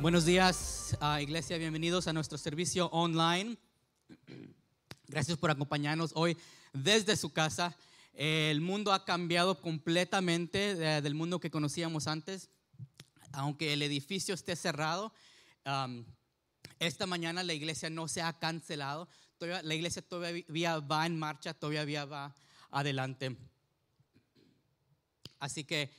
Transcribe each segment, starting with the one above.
Buenos días, uh, iglesia, bienvenidos a nuestro servicio online. Gracias por acompañarnos hoy desde su casa. El mundo ha cambiado completamente de, del mundo que conocíamos antes. Aunque el edificio esté cerrado, esta mañana la iglesia no se ha cancelado. La iglesia todavía va en marcha, todavía va adelante. Así que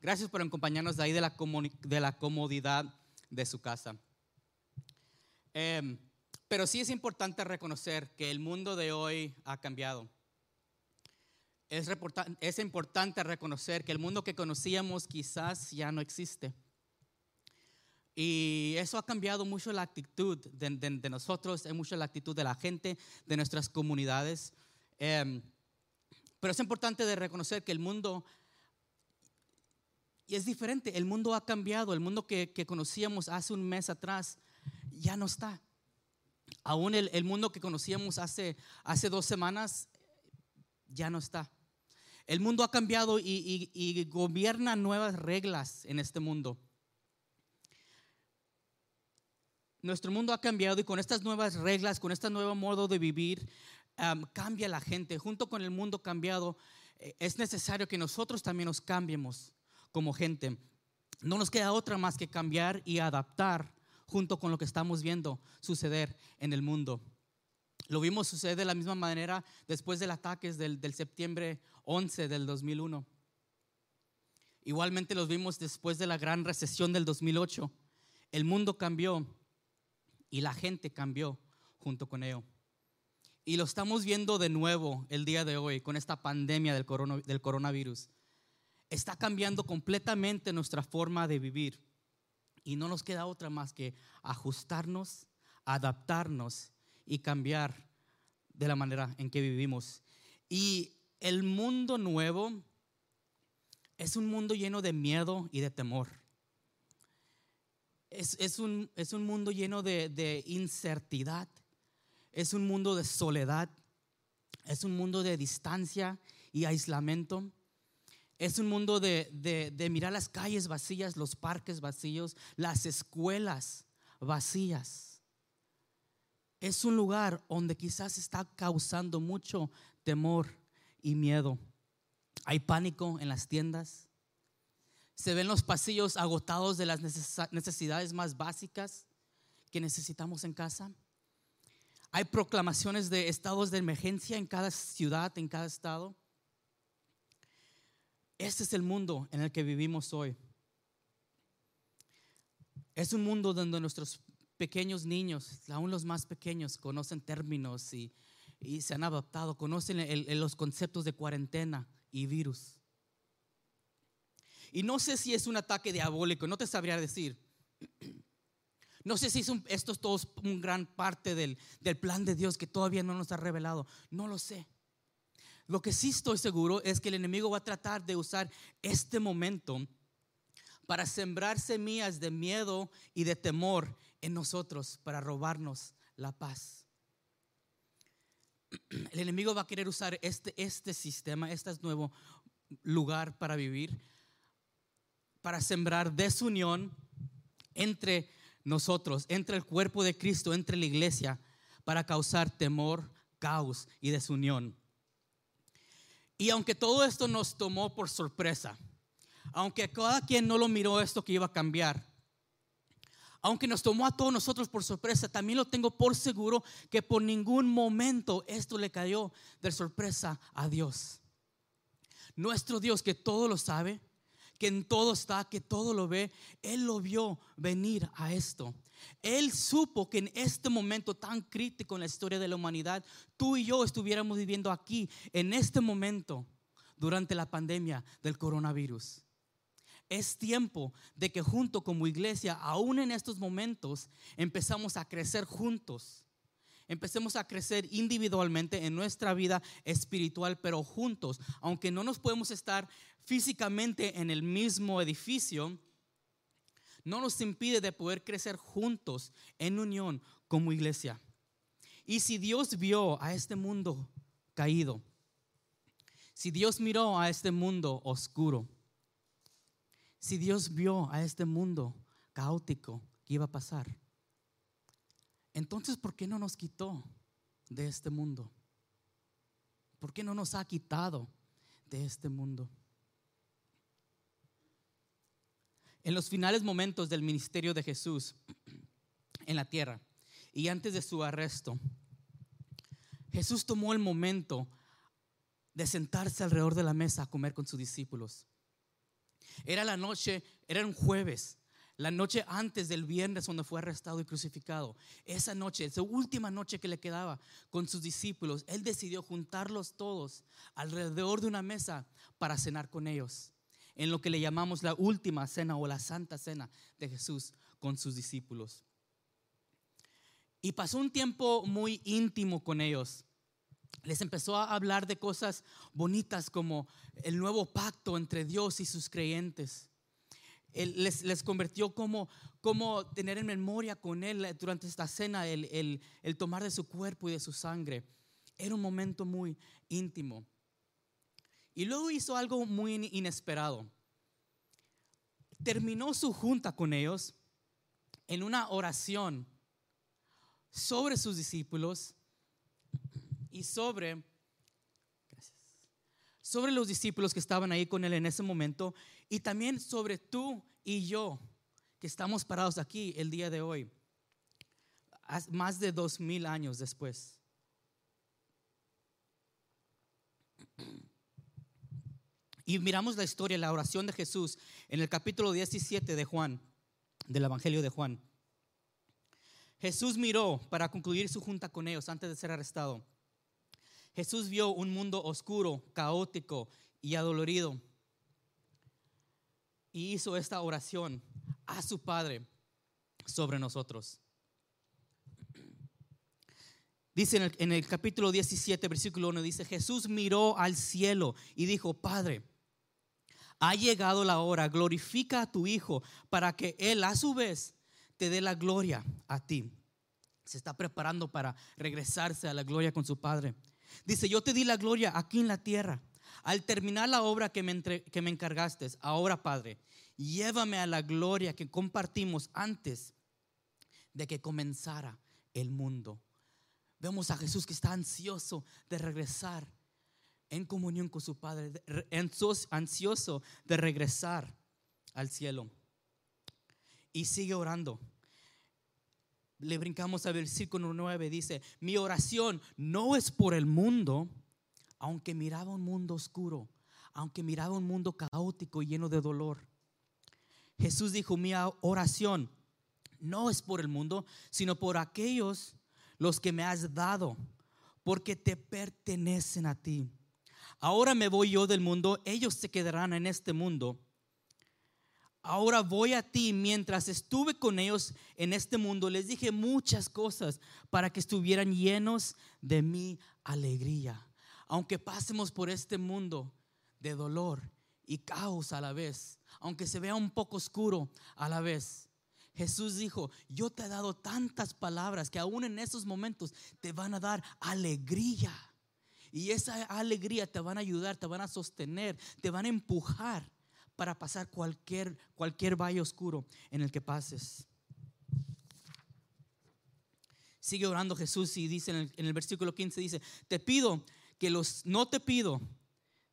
gracias por acompañarnos de ahí de la comodidad de su casa. Eh, pero sí es importante reconocer que el mundo de hoy ha cambiado. Es, es, importante reconocer que el mundo que conocíamos quizás ya no existe. Y eso ha cambiado mucho la actitud de, de, de nosotros, es mucho la actitud de la gente, de nuestras comunidades. Eh, pero es importante de reconocer que el mundo y es diferente, el mundo ha cambiado, el mundo que, conocíamos hace un mes atrás ya no está. Aún el, mundo que conocíamos hace, hace dos semanas ya no está. El mundo ha cambiado y, gobierna nuevas reglas en este mundo. Nuestro mundo ha cambiado y con estas nuevas reglas, con este nuevo modo de vivir, cambia la gente. Junto con el mundo cambiado, eh, es necesario que nosotros también nos cambiemos como gente. No nos queda otra más que cambiar y adaptar junto con lo que estamos viendo suceder en el mundo. Lo vimos suceder de la misma manera después del ataque del, del septiembre 11 del 2001. Igualmente los vimos después de la gran recesión del 2008. El mundo cambió y la gente cambió junto con ello. Y lo estamos viendo de nuevo el día de hoy con esta pandemia del, corona, del coronavirus está cambiando completamente nuestra forma de vivir. Y no nos queda otra más que ajustarnos, adaptarnos y cambiar de la manera en que vivimos. Y el mundo nuevo es un mundo lleno de miedo y de temor. Es, es, un, es un, mundo lleno de, de. Es un mundo de soledad. Es un mundo de distancia y aislamiento. Es un mundo de, de, mirar las calles vacías, los parques vacíos, las escuelas vacías. Es un lugar donde quizás está causando mucho temor y miedo. Hay pánico en las tiendas. Se ven los pasillos agotados de las necesidades más básicas que necesitamos en casa. Hay proclamaciones de estados de emergencia en cada ciudad, en cada estado. Este es el mundo en el que vivimos hoy. Es un mundo donde nuestros pequeños niños, aún los más pequeños, conocen términos y, y se han adaptado, conocen los conceptos de cuarentena y virus. Y no sé si es un ataque diabólico, no te sabría decir. No sé si es un, esto es todo un gran parte del, del plan de Dios que todavía no nos ha revelado. No lo sé. Lo que sí estoy seguro es que el enemigo va a tratar de usar este momento para sembrar semillas de miedo y de temor en nosotros, para robarnos la paz. El enemigo va a querer usar este, este sistema, este nuevo lugar para vivir, para sembrar desunión entre nosotros, entre el cuerpo de Cristo, entre la iglesia, para causar temor, caos y desunión. Y aunque todo esto nos tomó por sorpresa, aunque cada quien no lo miró esto que iba a cambiar, aunque nos tomó a todos nosotros por sorpresa, también lo tengo por seguro que por ningún momento esto le cayó de sorpresa a Dios. Nuestro Dios que todo lo sabe, que en todo está, que todo lo ve, Él lo vio venir a esto. Él supo que en este momento tan crítico en la historia de la humanidad, tú y yo estuviéramos viviendo aquí, en este momento, durante la pandemia del coronavirus. Es tiempo de que junto como iglesia, aún en estos momentos, empezamos a crecer juntos. Empecemos a crecer individualmente en nuestra vida espiritual, pero juntos, aunque no nos podemos estar físicamente en el mismo edificio, no nos impide de poder crecer juntos en unión como iglesia. Y si Dios vio a este mundo caído, si Dios miró a este mundo oscuro, si Dios vio a este mundo caótico, que iba a pasar. Entonces, ¿por qué no nos quitó de este mundo? ¿Por qué no nos ha quitado de este mundo? En los finales momentos del ministerio de Jesús en la tierra y antes de su arresto, Jesús tomó el momento de sentarse alrededor de la mesa a comer con sus discípulos. Era la noche, era un jueves, la noche antes del viernes cuando fue arrestado y crucificado. Esa noche, esa última noche que le quedaba con sus discípulos, él decidió juntarlos todos alrededor de una mesa para cenar con ellos, en lo que le llamamos la última cena o la santa cena de Jesús con sus discípulos. Y pasó un tiempo muy íntimo con ellos. Les empezó a hablar de cosas bonitas como el nuevo pacto entre Dios y sus creyentes. Les, les, convirtió como, como tener en memoria con Él durante esta cena el, el tomar de su cuerpo y de su sangre. Era un momento muy íntimo. Y luego hizo algo muy inesperado. Terminó su junta con ellos en una oración sobre sus discípulos y sobre sobre los discípulos que estaban ahí con él en ese momento y también sobre tú y yo que estamos parados aquí el día de hoy, más de dos mil años después. Y miramos la historia, la oración de Jesús en el capítulo 17 de Juan, del Evangelio de Juan. Jesús miró para concluir su junta con ellos antes de ser arrestado. Jesús vio un mundo oscuro, caótico y adolorido. Y hizo esta oración a su Padre sobre nosotros. Dice en el, capítulo 17, versículo 1, dice, Jesús miró al cielo y dijo, Padre, ha llegado la hora, glorifica a tu Hijo para que Él a su vez te dé la gloria a ti. Se está preparando para regresarse a la gloria con su Padre. Dice, yo te di la gloria aquí en la tierra. Al terminar la obra que me, que me encargaste, ahora Padre, llévame a la gloria que compartimos antes de que comenzara el mundo. Vemos a Jesús que está ansioso de regresar en comunión con su Padre, ansioso de regresar al cielo. Y sigue orando le brincamos al versículo 9, dice, mi oración no es por el mundo, aunque miraba un mundo oscuro, aunque miraba un mundo caótico y lleno de dolor. Jesús dijo, mi oración no es por el mundo, sino por aquellos los que me has dado, porque te pertenecen a ti. Ahora me voy yo del mundo, ellos se quedarán en este mundo Ahora voy a ti. Mientras estuve con ellos en este mundo, les dije muchas cosas para que estuvieran llenos de mi alegría. Aunque pasemos por este mundo de dolor y caos a la vez, aunque se vea un poco oscuro a la vez. Jesús dijo, yo te he dado tantas palabras que aún en esos momentos te van a dar alegría. Y esa alegría te van a ayudar, te van a sostener, te van a empujar para pasar cualquier, cualquier valle oscuro en el que pases. Sigue orando Jesús y dice en el, en el versículo 15, dice, te pido que los, no te pido,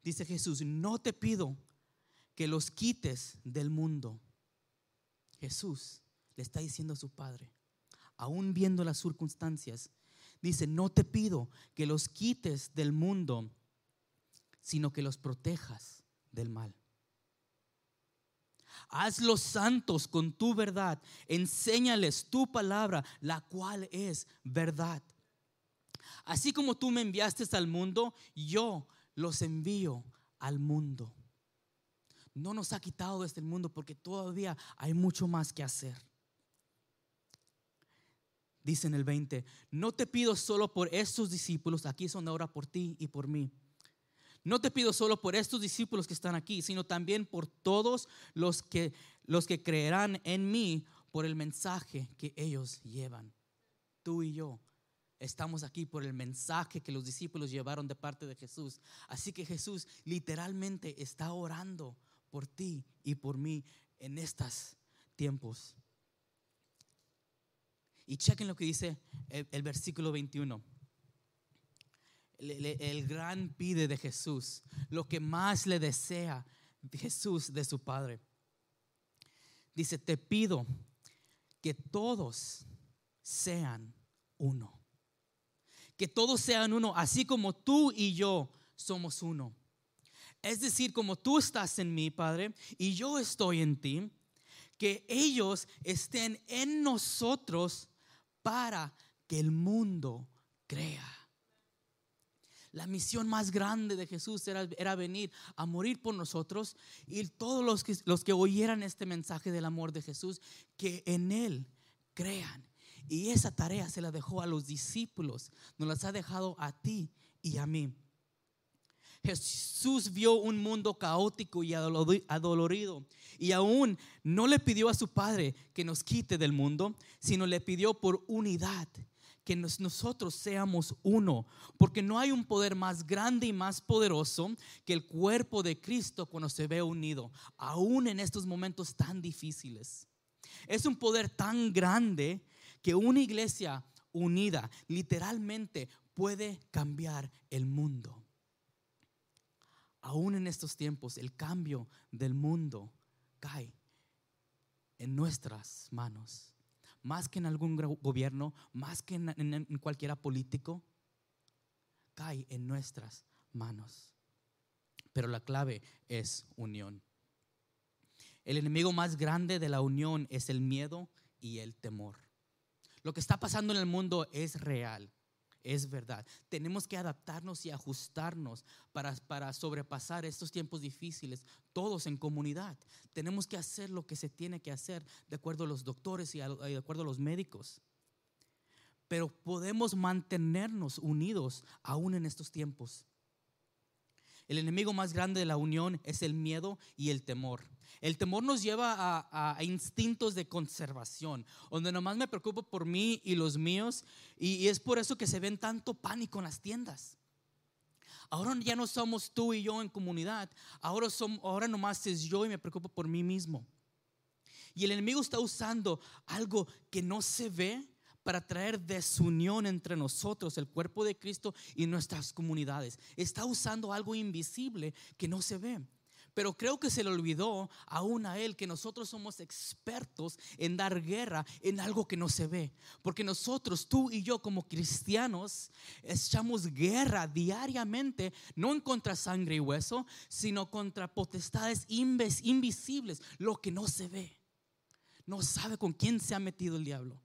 dice Jesús, no te pido que los quites del mundo. Jesús le está diciendo a su Padre, aún viendo las circunstancias, dice, no te pido que los quites del mundo, sino que los protejas del mal. Hazlos santos con tu verdad. Enséñales tu palabra, la cual es verdad. Así como tú me enviaste al mundo, yo los envío al mundo. No nos ha quitado de este mundo porque todavía hay mucho más que hacer. Dice en el 20, no te pido solo por estos discípulos, aquí son ahora por ti y por mí no te pido solo por estos discípulos que están aquí, sino también por todos los que, los que creerán en mí por el mensaje que ellos llevan. Tú y yo estamos aquí por el mensaje que los discípulos llevaron de parte de Jesús. Así que Jesús literalmente está orando por ti y por mí en estos tiempos. Y chequen lo que dice el, versículo 21. El, el- el gran pide de Jesús, lo que más le desea Jesús de su Padre. Dice, te pido que todos sean uno. Que todos sean uno, así como tú y yo somos uno. Es decir, como tú estás en mí, Padre, y yo estoy en ti, que ellos estén en nosotros para que el mundo crea. La misión más grande de Jesús era, era venir a morir por nosotros y todos los que, los que oyeran este mensaje del amor de Jesús, que en Él crean. Y esa tarea se la dejó a los discípulos, nos las ha dejado a ti y a mí. Jesús vio un mundo caótico y adolori- adolorido y aún no le pidió a su Padre que nos quite del mundo, sino le pidió por unidad, que nos- nosotros seamos uno, porque no hay un poder más grande y más poderoso que el cuerpo de Cristo cuando se ve unido, aún en estos momentos tan difíciles. Es un poder tan grande que una iglesia unida literalmente puede cambiar el mundo. Aún en estos tiempos, el cambio del mundo cae en nuestras manos. Más que en algún gobierno, más que en, en- en cualquiera político, cae en nuestras manos. Pero la clave es unión. El enemigo más grande de la unión es el miedo y el temor. Lo que está pasando en el mundo es real, es verdad. Tenemos que adaptarnos y ajustarnos para, para sobrepasar estos tiempos difíciles, todos en comunidad. Tenemos que hacer lo que se tiene que hacer de acuerdo a los doctores y y de acuerdo a los médicos. Pero podemos mantenernos unidos aún en estos tiempos. El enemigo más grande de la unión es el miedo y el temor. El temor nos lleva a, a- instintos de conservación, donde nomás me preocupo por mí y los míos, y, es por eso que se ven tanto pánico en las tiendas. Ahora ya no somos tú y yo en comunidad, ahora, som- ahora nomás es yo y me preocupo por mí mismo. Y el enemigo está usando algo que no se ve para traer desunión entre nosotros, el cuerpo de Cristo y nuestras comunidades. Está usando algo invisible que no se ve. Pero creo que se le olvidó aún a él que nosotros somos expertos en dar guerra en algo que no se ve. Porque nosotros, tú y yo como cristianos, echamos guerra diariamente, no en contra sangre y hueso, sino contra potestades invisibles, lo que no se ve. No sabe con quién se ha metido el diablo.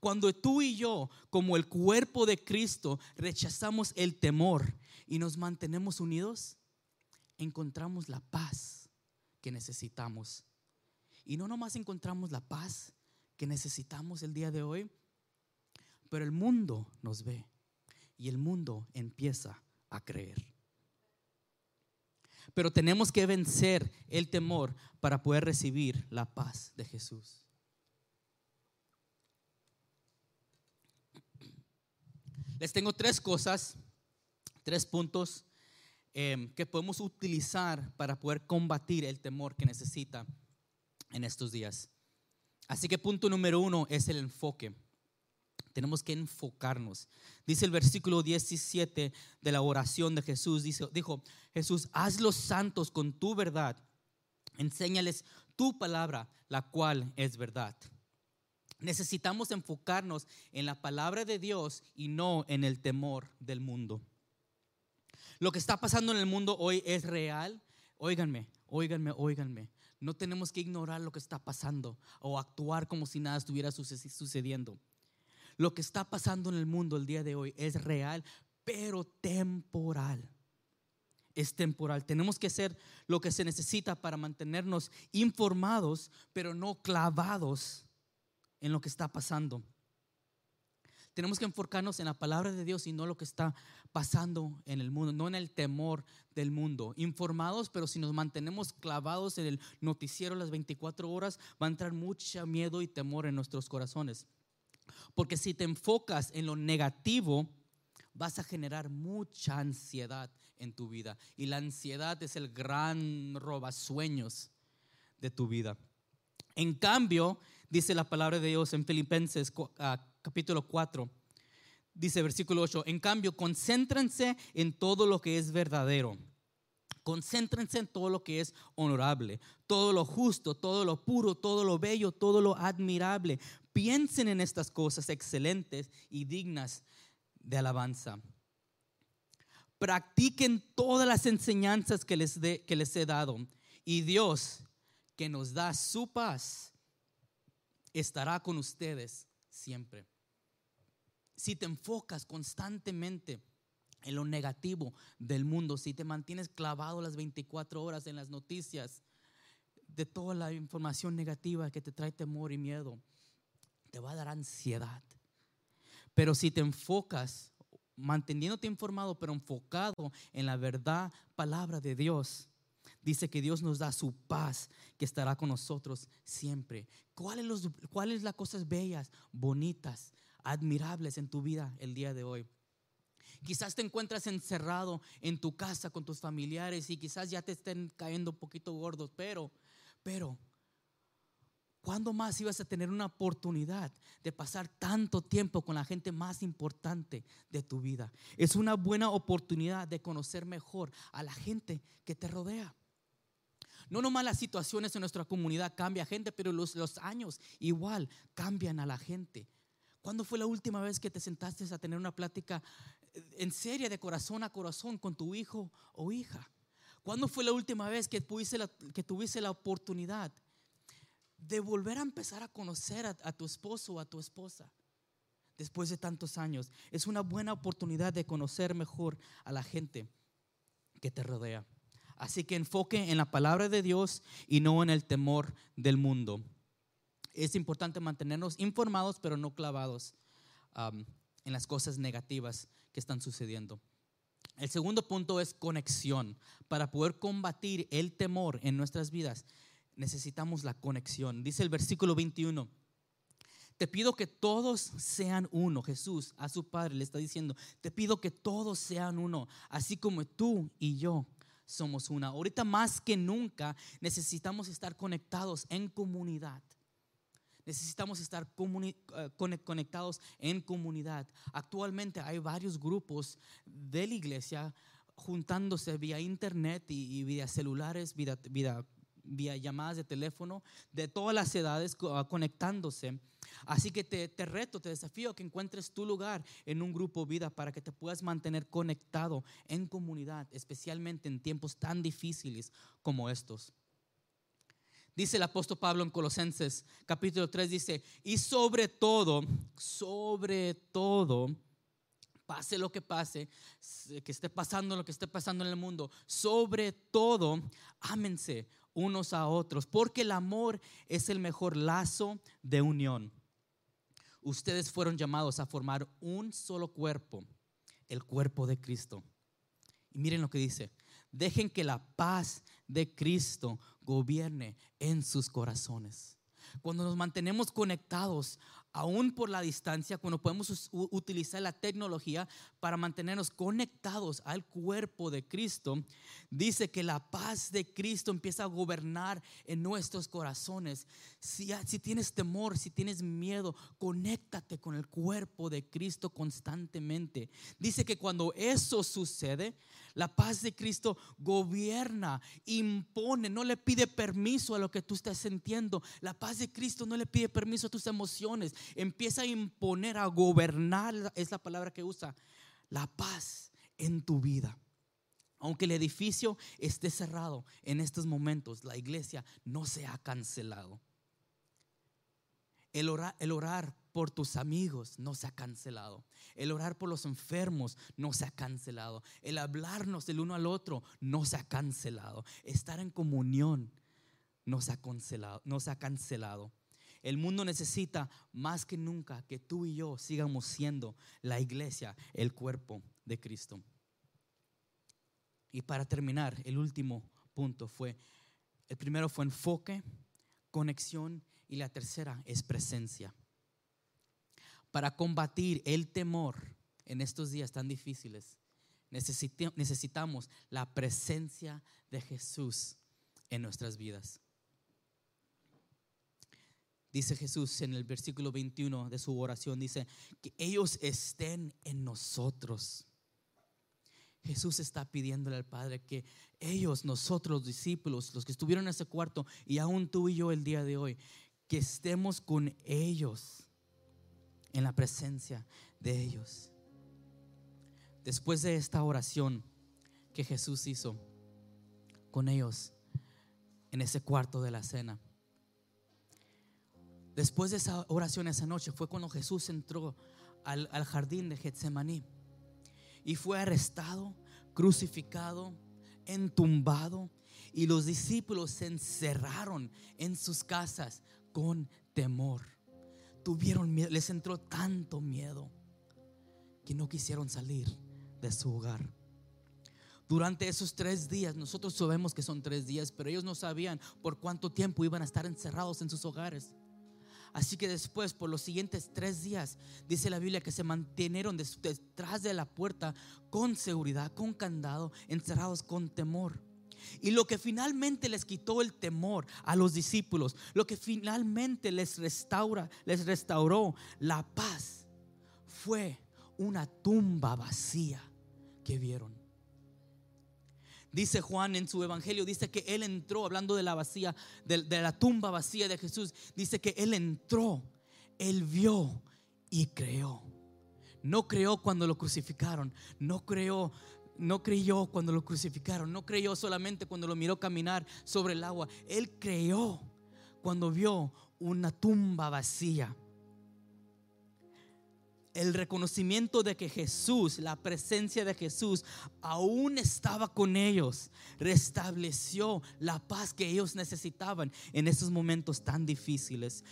Cuando tú y yo, como el cuerpo de Cristo, rechazamos el temor y nos mantenemos unidos, encontramos la paz que necesitamos. Y no nomás encontramos la paz que necesitamos el día de hoy, pero el mundo nos ve y el mundo empieza a creer. Pero tenemos que vencer el temor para poder recibir la paz de Jesús. Les tengo tres cosas, tres puntos eh, que podemos utilizar para poder combatir el temor que necesita en estos días. Así que punto número uno es el enfoque. Tenemos que enfocarnos. Dice el versículo 17 de la oración de Jesús, dice, dijo, Jesús, haz los santos con tu verdad, enséñales tu palabra, la cual es verdad. Necesitamos enfocarnos en la palabra de Dios y no en el temor del mundo. Lo que está pasando en el mundo hoy es real. Óiganme, óiganme, óiganme. No tenemos que ignorar lo que está pasando o actuar como si nada estuviera suce- sucediendo. Lo que está pasando en el mundo el día de hoy es real, pero temporal. Es temporal. Tenemos que hacer lo que se necesita para mantenernos informados, pero no clavados en lo que está pasando. Tenemos que enfocarnos en la palabra de Dios y no lo que está pasando en el mundo, no en el temor del mundo. Informados, pero si nos mantenemos clavados en el noticiero las 24 horas, va a entrar mucho miedo y temor en nuestros corazones. Porque si te enfocas en lo negativo, vas a generar mucha ansiedad en tu vida. Y la ansiedad es el gran robasueños de tu vida. En cambio, Dice la palabra de Dios en Filipenses ah, capítulo 4. Dice versículo 8, en cambio, concéntrense en todo lo que es verdadero. Concéntrense en todo lo que es honorable, todo lo justo, todo lo puro, todo lo bello, todo lo admirable. Piensen en estas cosas excelentes y dignas de alabanza. Practiquen todas las enseñanzas que les, que les he dado. Y Dios, que nos da su paz, estará con ustedes siempre. Si te enfocas constantemente en lo negativo del mundo, si te mantienes clavado las 24 horas en las noticias de toda la información negativa que te trae temor y miedo, te va a dar ansiedad. Pero si te enfocas, manteniéndote informado, pero enfocado en la verdad, palabra de Dios, dice que Dios nos da su paz, que estará con nosotros siempre. ¿Cuáles cuáles las cosas bellas, bonitas, admirables en tu vida el día de hoy? Quizás te encuentras encerrado en tu casa con tus familiares y quizás ya te estén cayendo un poquito gordos, pero, pero, ¿cuándo más ibas a tener una oportunidad de pasar tanto tiempo con la gente más importante de tu vida? Es una buena oportunidad de conocer mejor a la gente que te rodea. No nomás las situaciones en nuestra comunidad cambian gente, pero los, los años igual cambian a la gente. ¿Cuándo fue la última vez que te sentaste a tener una plática en serie de corazón a corazón con tu hijo o hija? ¿Cuándo fue la última vez que la, que tuviste la oportunidad de volver a empezar a conocer a, tu esposo o a tu esposa? Después de tantos años, es una buena oportunidad de conocer mejor a la gente que te rodea. Así que enfoque en la palabra de Dios y no en el temor del mundo. Es importante mantenernos informados, pero no clavados en las cosas negativas que están sucediendo. El segundo punto es conexión. Para poder combatir el temor en nuestras vidas, necesitamos la conexión. Dice el versículo 21. Te pido que todos sean uno. Jesús a su Padre le está diciendo, te pido que todos sean uno, así como tú y yo somos una. Ahorita más que nunca necesitamos estar conectados en comunidad. Necesitamos estar eh, conectados en comunidad. Actualmente hay varios grupos de la iglesia juntándose vía internet y, vía celulares, vía, vía llamadas de teléfono, de todas las edades ah, conectándose Así que te, reto, te desafío que encuentres tu lugar en un grupo vida para que te puedas mantener conectado en comunidad, especialmente en tiempos tan difíciles como estos. Dice el apóstol Pablo en Colosenses capítulo 3, dice, y sobre todo, sobre todo, pase lo que pase, que esté pasando lo que esté pasando en el mundo, sobre todo, ámense unos a otros, porque el amor es el mejor lazo de unión ustedes fueron llamados a formar un solo cuerpo, el cuerpo de Cristo. Y miren lo que dice, dejen que la paz de Cristo gobierne en sus corazones. Cuando nos mantenemos conectados aún por la distancia, cuando podemos utilizar la tecnología para mantenernos conectados al cuerpo de Cristo, dice que la paz de Cristo empieza a gobernar en nuestros corazones. Si, tienes temor, si tienes miedo, conéctate con el cuerpo de Cristo constantemente. Dice que cuando eso sucede, la paz de Cristo gobierna, impone, no le pide permiso a lo que tú estás sintiendo. La paz de Cristo no le pide permiso a tus emociones. Empieza a imponer, a gobernar, es la palabra que usa, la paz en tu vida. Aunque el edificio esté cerrado en estos momentos, la iglesia no se ha cancelado. El orar, el orar, por tus amigos no se ha cancelado. El orar por los enfermos no se ha cancelado. El hablarnos del uno al otro no se ha cancelado. Estar en comunión no se ha cancelado. No se ha cancelado. El mundo necesita más que nunca que tú y yo sigamos siendo la iglesia, el cuerpo de Cristo. Y para terminar, el último punto fue, el primero fue enfoque, conexión y la tercera es presencia. Para combatir el temor en estos días tan difíciles, necesitamos la presencia de Jesús en nuestras vidas. Dice Jesús en el versículo 21 de su oración, dice, que ellos estén en nosotros. Jesús está pidiéndole al Padre que ellos, nosotros, los discípulos, los que estuvieron en ese cuarto, y aún tú y yo el día de hoy, que estemos con ellos, en la presencia de ellos. Después de esta oración que Jesús hizo con ellos en ese cuarto de la cena, después de esa oración esa noche fue cuando Jesús entró al, al jardín de Getsemaní y fue arrestado, crucificado, entumbado y los discípulos se encerraron en sus casas con temor. Tuvieron miedo, les entró tanto miedo que no quisieron salir de su hogar. Durante esos tres días, nosotros sabemos que son tres días, pero ellos no sabían por cuánto tiempo iban a estar encerrados en sus hogares. Así que después, por los siguientes tres días, dice la Biblia que se mantuvieron detrás de la puerta con seguridad, con candado, encerrados con temor. Y lo que finalmente les quitó el temor a los discípulos, lo que finalmente les restaura, les restauró la paz, fue una tumba vacía que vieron. Dice Juan en su evangelio, dice que él entró, hablando de la vacía, de, de, la tumba vacía de Jesús, dice que él entró, él vio y creó. No creó cuando lo crucificaron, no creó no creyó cuando lo crucificaron, no creyó solamente cuando lo miró caminar sobre el agua, él creyó cuando vio una tumba vacía. El reconocimiento de que Jesús, la presencia de Jesús, aún estaba con ellos, restableció la paz que ellos necesitaban en esos momentos tan difíciles.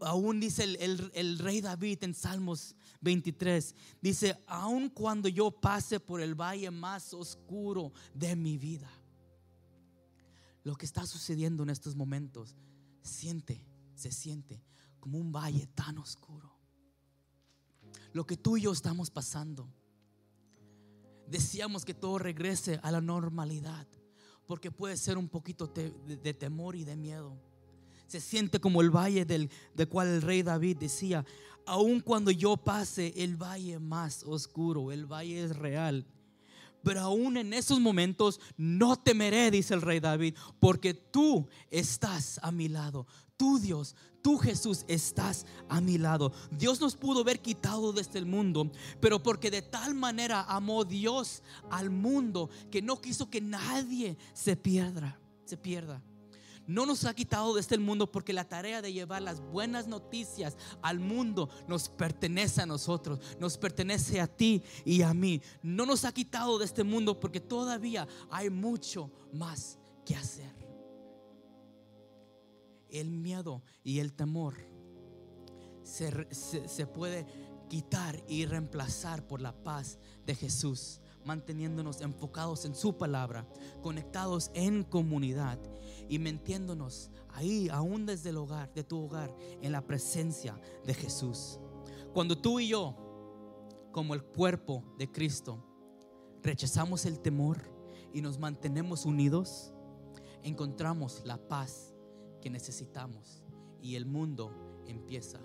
Aún dice el, rey David en Salmos 23. Dice, aun cuando yo pase por el valle más oscuro de mi vida, lo que está sucediendo en estos momentos, siente, se siente como un valle tan oscuro. Lo que tú y yo estamos pasando. Decíamos que todo regrese a la normalidad, porque puede ser un poquito de, temor y de miedo. Se siente como el valle del, del cual el rey David decía, aun cuando yo pase el valle más oscuro, el valle es real. Pero aún en esos momentos no temeré, dice el rey David, porque tú estás a mi lado. Tú Dios, tú Jesús estás a mi lado. Dios nos pudo haber quitado desde el mundo, pero porque de tal manera amó Dios al mundo que no quiso que nadie se pierda, se pierda no nos ha quitado de este mundo porque la tarea de llevar las buenas noticias al mundo nos pertenece a nosotros, nos pertenece a ti y a mí. No nos ha quitado de este mundo porque todavía hay mucho más que hacer. El miedo y el temor se, se puede quitar y reemplazar por la paz de Jesús manteniéndonos enfocados en su palabra, conectados en comunidad y metiéndonos ahí, aún desde el hogar, de tu hogar, en la presencia de Jesús. Cuando tú y yo, como el cuerpo de Cristo, rechazamos el temor y nos mantenemos unidos, encontramos la paz que necesitamos. Y el mundo empieza